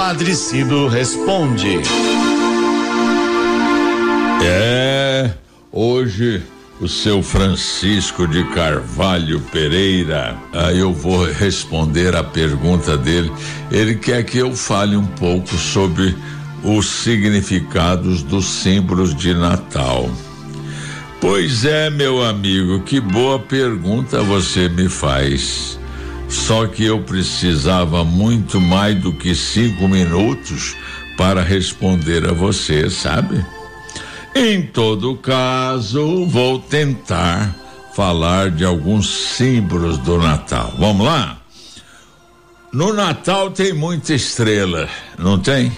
Padre Cido responde. É, hoje o seu Francisco de Carvalho Pereira, aí eu vou responder a pergunta dele. Ele quer que eu fale um pouco sobre os significados dos símbolos de Natal. Pois é, meu amigo, que boa pergunta você me faz. Só que eu precisava muito mais do que cinco minutos para responder a você, sabe? Em todo caso, vou tentar falar de alguns símbolos do Natal. Vamos lá? No Natal tem muita estrela, não tem?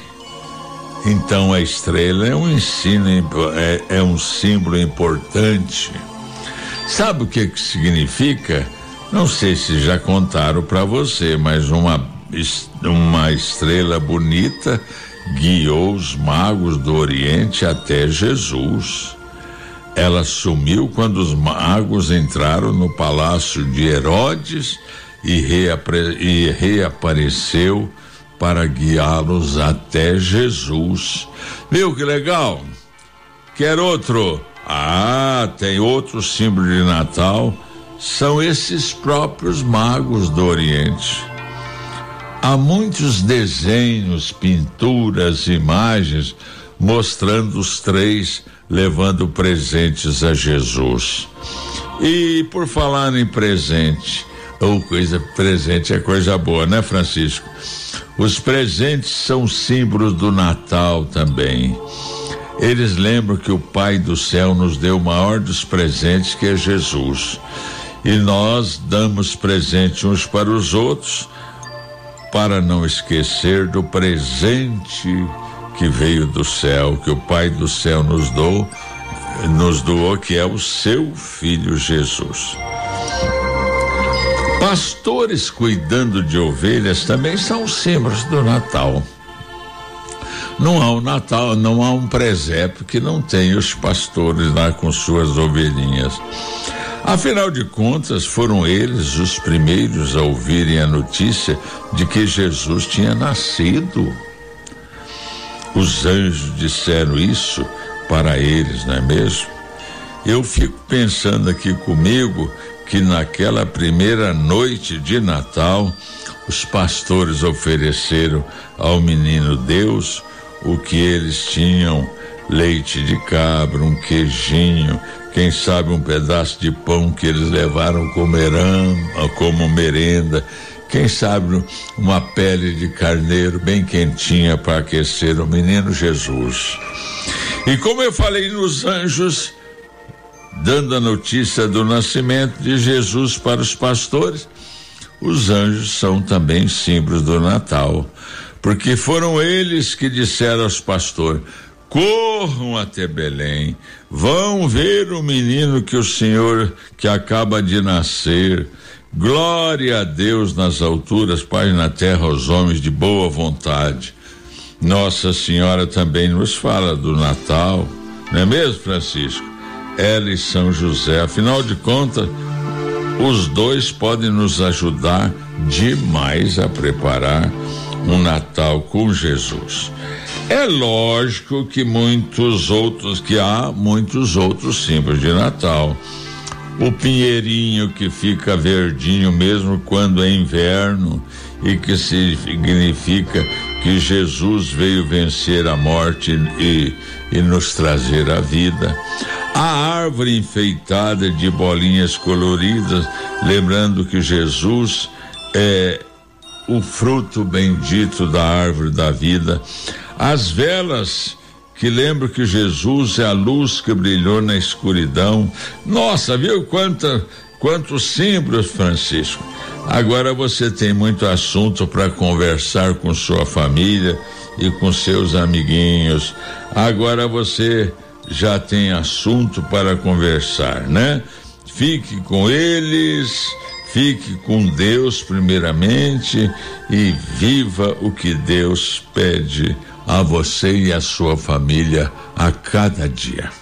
Então a estrela é um ensino, é, é um símbolo importante. Sabe o que que significa? Não sei se já contaram para você, mas uma uma estrela bonita guiou os magos do Oriente até Jesus. Ela sumiu quando os magos entraram no palácio de Herodes e, reapre, e reapareceu para guiá-los até Jesus. Viu que legal? Quer outro? Ah, tem outro símbolo de Natal. São esses próprios magos do Oriente. Há muitos desenhos, pinturas, imagens mostrando os três levando presentes a Jesus. E por falar em presente, ou coisa presente é coisa boa, né, Francisco? Os presentes são símbolos do Natal também. Eles lembram que o Pai do céu nos deu o maior dos presentes, que é Jesus. E nós damos presente uns para os outros, para não esquecer do presente que veio do céu, que o Pai do céu nos deu, nos doou, que é o seu filho Jesus. Pastores cuidando de ovelhas também são símbolos do Natal. Não há um Natal, não há um presépio que não tenha os pastores lá com suas ovelhinhas. Afinal de contas, foram eles os primeiros a ouvirem a notícia de que Jesus tinha nascido. Os anjos disseram isso para eles, não é mesmo? Eu fico pensando aqui comigo que naquela primeira noite de Natal, os pastores ofereceram ao menino Deus o que eles tinham: leite de cabra, um queijinho, quem sabe um pedaço de pão que eles levaram comerão, como merenda, quem sabe uma pele de carneiro bem quentinha para aquecer o menino Jesus. E como eu falei nos anjos, dando a notícia do nascimento de Jesus para os pastores, os anjos são também símbolos do Natal, porque foram eles que disseram aos pastores: corram até Belém, vão ver o menino que o Senhor que acaba de nascer. Glória a Deus nas alturas, Pai na terra aos homens de boa vontade. Nossa Senhora também nos fala do Natal, não é mesmo, Francisco? ela e São José. Afinal de contas, os dois podem nos ajudar demais a preparar um Natal com Jesus. É lógico que muitos outros, que há muitos outros símbolos de Natal. O pinheirinho que fica verdinho mesmo quando é inverno e que significa que Jesus veio vencer a morte e, e nos trazer a vida. A árvore enfeitada de bolinhas coloridas, lembrando que Jesus é o fruto bendito da árvore da vida. As velas que lembram que Jesus é a luz que brilhou na escuridão. Nossa, viu quanta, quantos símbolos, Francisco. Agora você tem muito assunto para conversar com sua família e com seus amiguinhos. Agora você já tem assunto para conversar, né? Fique com eles, fique com Deus primeiramente e viva o que Deus pede a você e a sua família a cada dia.